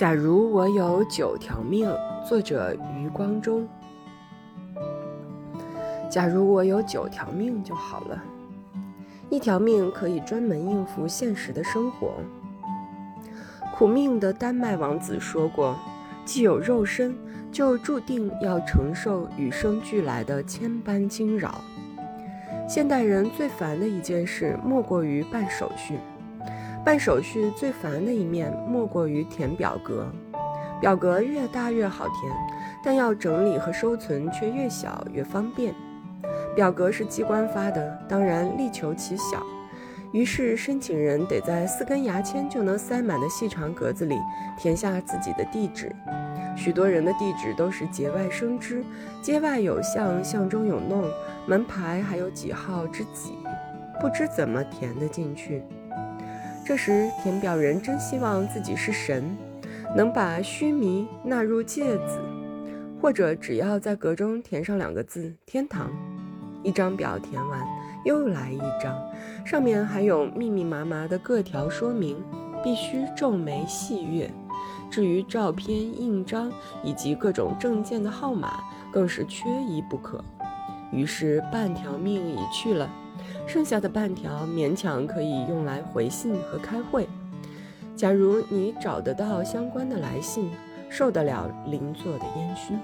假如我有九条命，作者余光中。假如我有九条命就好了，一条命可以专门应付现实的生活。苦命的丹麦王子说过：“既有肉身，就注定要承受与生俱来的千般惊扰。”现代人最烦的一件事，莫过于办手续。办手续最烦的一面，莫过于填表格。表格越大越好填，但要整理和收存却越小越方便。表格是机关发的，当然力求其小。于是申请人得在四根牙签就能塞满的细长格子里填下自己的地址。许多人的地址都是节外生枝，街外有巷，巷中有弄，门牌还有几号之几，不知怎么填得进去。这时，填表人真希望自己是神，能把须弥纳入芥子，或者只要在格中填上两个字“天堂”。一张表填完，又来一张，上面还有密密麻麻的各条说明，必须皱眉细阅。至于照片、印章以及各种证件的号码，更是缺一不可。于是半条命已去了。剩下的半条勉强可以用来回信和开会。假如你找得到相关的来信，受得了邻座的烟熏。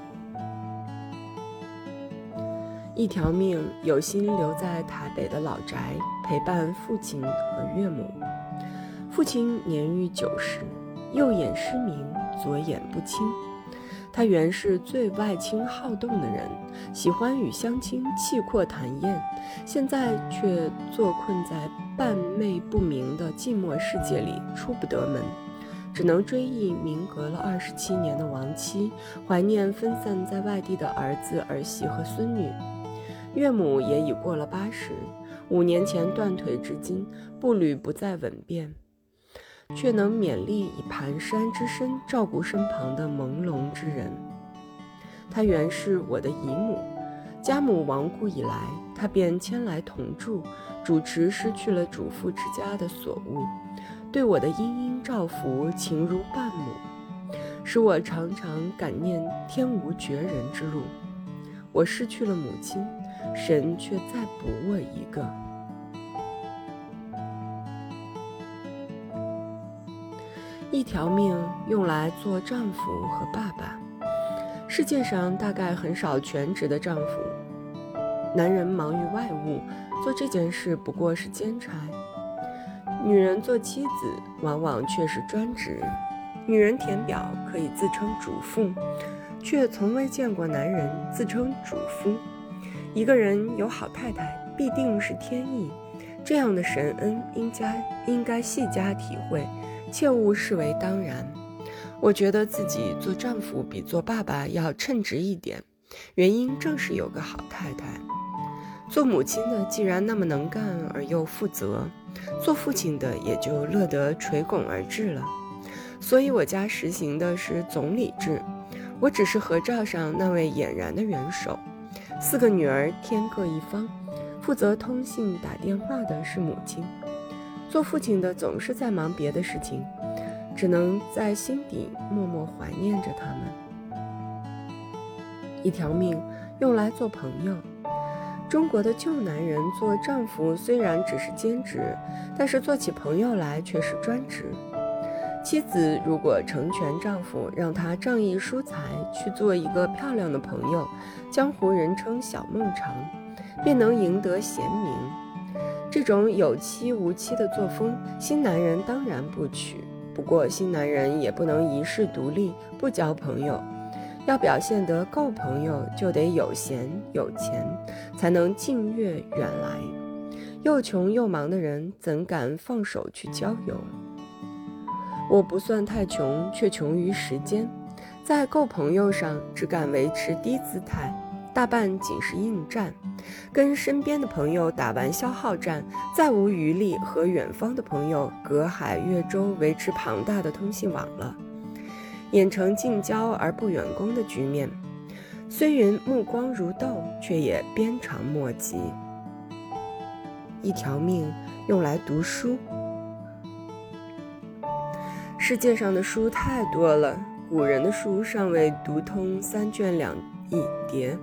一条命有心留在台北的老宅陪伴父亲和岳母。父亲年逾九十，右眼失明，左眼不清。他原是最外倾好动的人，喜欢与乡亲气阔谈宴，现在却坐困在半昧不明的寂寞世界里，出不得门，只能追忆明隔了二十七年的亡妻，怀念分散在外地的儿子儿媳和孙女。岳母也已过了八十，五年前断腿至今，步履不再稳便。却能勉力以蹒跚之身照顾身旁的朦胧之人。她原是我的姨母，家母亡故以来，她便迁来同住，主持失去了主妇之家的所物，对我的殷殷照拂情如半母，使我常常感念天无绝人之路。我失去了母亲，神却再补我一个。条命用来做丈夫和爸爸。世界上大概很少全职的丈夫。男人忙于外务，做这件事不过是兼差；女人做妻子，往往却是专职。女人填表可以自称主妇，却从未见过男人自称主夫。一个人有好太太，必定是天意。这样的神恩，应该应该细加体会。切勿视为当然。我觉得自己做丈夫比做爸爸要称职一点，原因正是有个好太太。做母亲的既然那么能干而又负责，做父亲的也就乐得垂拱而治了。所以我家实行的是总理制，我只是合照上那位俨然的元首。四个女儿天各一方，负责通信打电话的是母亲。做父亲的总是在忙别的事情，只能在心底默默怀念着他们。一条命用来做朋友。中国的旧男人做丈夫虽然只是兼职，但是做起朋友来却是专职。妻子如果成全丈夫，让他仗义疏财去做一个漂亮的朋友，江湖人称小孟尝，便能赢得贤名。这种有妻无妻的作风，新男人当然不娶。不过，新男人也不能一世独立，不交朋友。要表现得够朋友，就得有闲有钱，才能近悦远来。又穷又忙的人，怎敢放手去交友？我不算太穷，却穷于时间，在够朋友上只敢维持低姿态，大半仅是应战。跟身边的朋友打完消耗战，再无余力和远方的朋友隔海越洲维持庞大的通信网了，演成近交而不远攻的局面。虽云目光如豆，却也鞭长莫及。一条命用来读书。世界上的书太多了，古人的书尚未读通三卷两一叠，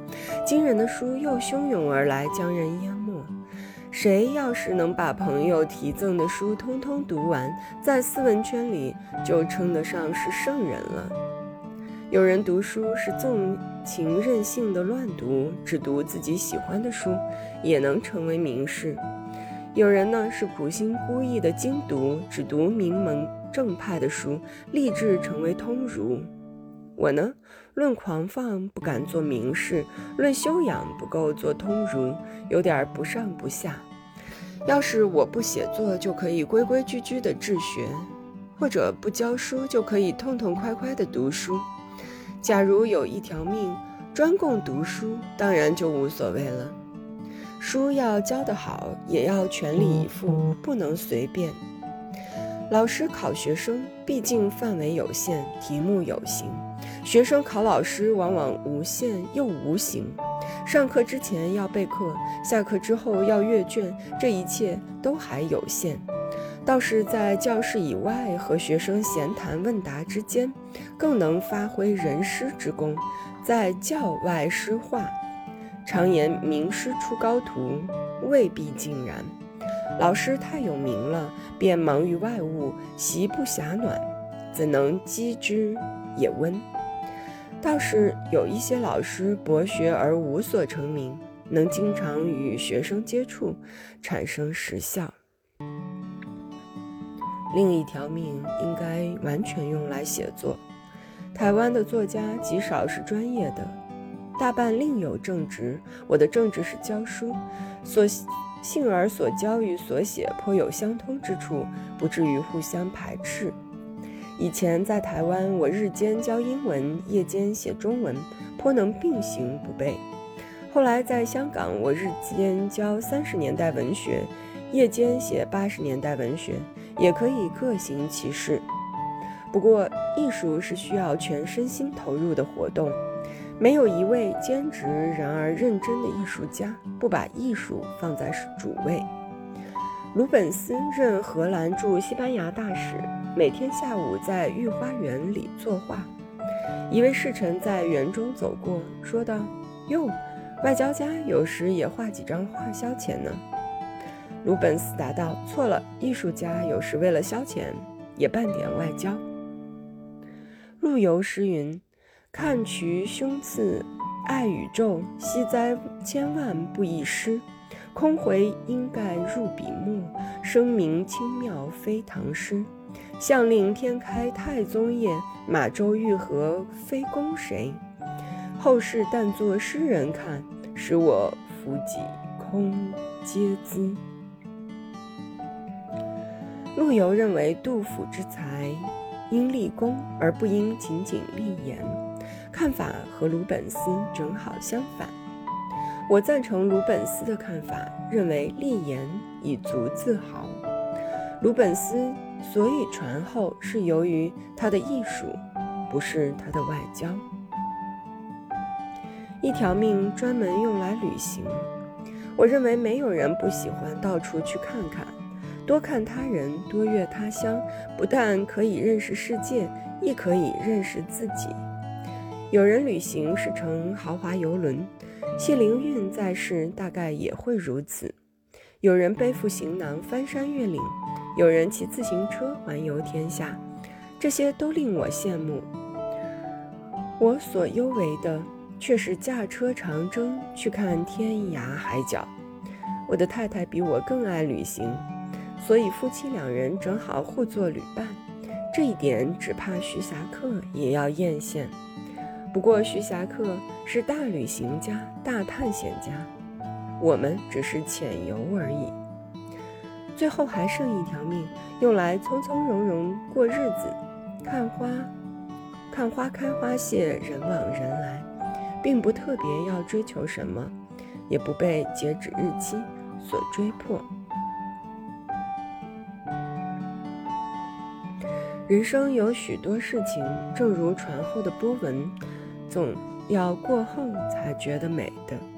惊人的书又汹涌而来，将人淹没。谁要是能把朋友提赠的书通通读完，在斯文圈里就称得上是圣人了。有人读书是纵情任性的乱读，只读自己喜欢的书，也能成为名士。有人呢是苦心孤诣的精读，只读名门正派的书，立志成为通儒。我呢，论狂放不敢做名士，论修养不够做通儒。有点不上不下。要是我不写作，就可以规规矩矩的治学；或者不教书，就可以痛痛快快的读书。假如有一条命专供读书，当然就无所谓了。书要教得好，也要全力以赴，不能随便。老师考学生，毕竟范围有限，题目有形；学生考老师，往往无限又无形。上课之前要备课，下课之后要阅卷，这一切都还有限。倒是在教室以外和学生闲谈问答之间，更能发挥人师之功，在教外施化。常言名师出高徒，未必尽然。老师太有名了，便忙于外务，席不暇暖，怎能积之也温？倒是有一些老师博学而无所成名，能经常与学生接触，产生实效。另一条命应该完全用来写作。台湾的作家极少是专业的，大半另有正职。我的正职是教书，所幸而所教与所写颇有相通之处，不至于互相排斥。以前在台湾，我日间教英文，夜间写中文，颇能并行不悖。后来在香港，我日间教三十年代文学，夜间写八十年代文学，也可以各行其事。不过，艺术是需要全身心投入的活动，没有一位兼职然而认真的艺术家不把艺术放在主位。鲁本斯任荷兰驻西班牙大使。每天下午在御花园里作画，一位侍臣在园中走过，说道：“哟，外交家有时也画几张画消遣呢。”鲁本斯答道：“错了，艺术家有时为了消遣，也办点外交。”陆游诗云：“看渠胸次爱宇宙，惜哉千万不一失。空回应盖入笔墨，声名清妙非唐诗。”相令天开太宗业，马周玉和非公谁？后世但作诗人看，使我弗己空嗟资。陆游认为杜甫之才应立功，而不应仅仅立言，看法和鲁本斯正好相反。我赞成鲁本斯的看法，认为立言以足自豪。鲁本斯。所以传后是由于他的艺术，不是他的外交。一条命专门用来旅行，我认为没有人不喜欢到处去看看，多看他人，多阅他乡，不但可以认识世界，亦可以认识自己。有人旅行是乘豪华游轮，谢灵运在世大概也会如此。有人背负行囊翻山越岭。有人骑自行车环游天下，这些都令我羡慕。我所优为的却是驾车长征去看天涯海角。我的太太比我更爱旅行，所以夫妻两人正好互作旅伴。这一点只怕徐霞客也要艳羡。不过徐霞客是大旅行家、大探险家，我们只是浅游而已。最后还剩一条命，用来从从容容过日子，看花，看花开花谢，人往人来，并不特别要追求什么，也不被截止日期所追迫。人生有许多事情，正如船后的波纹，总要过后才觉得美的。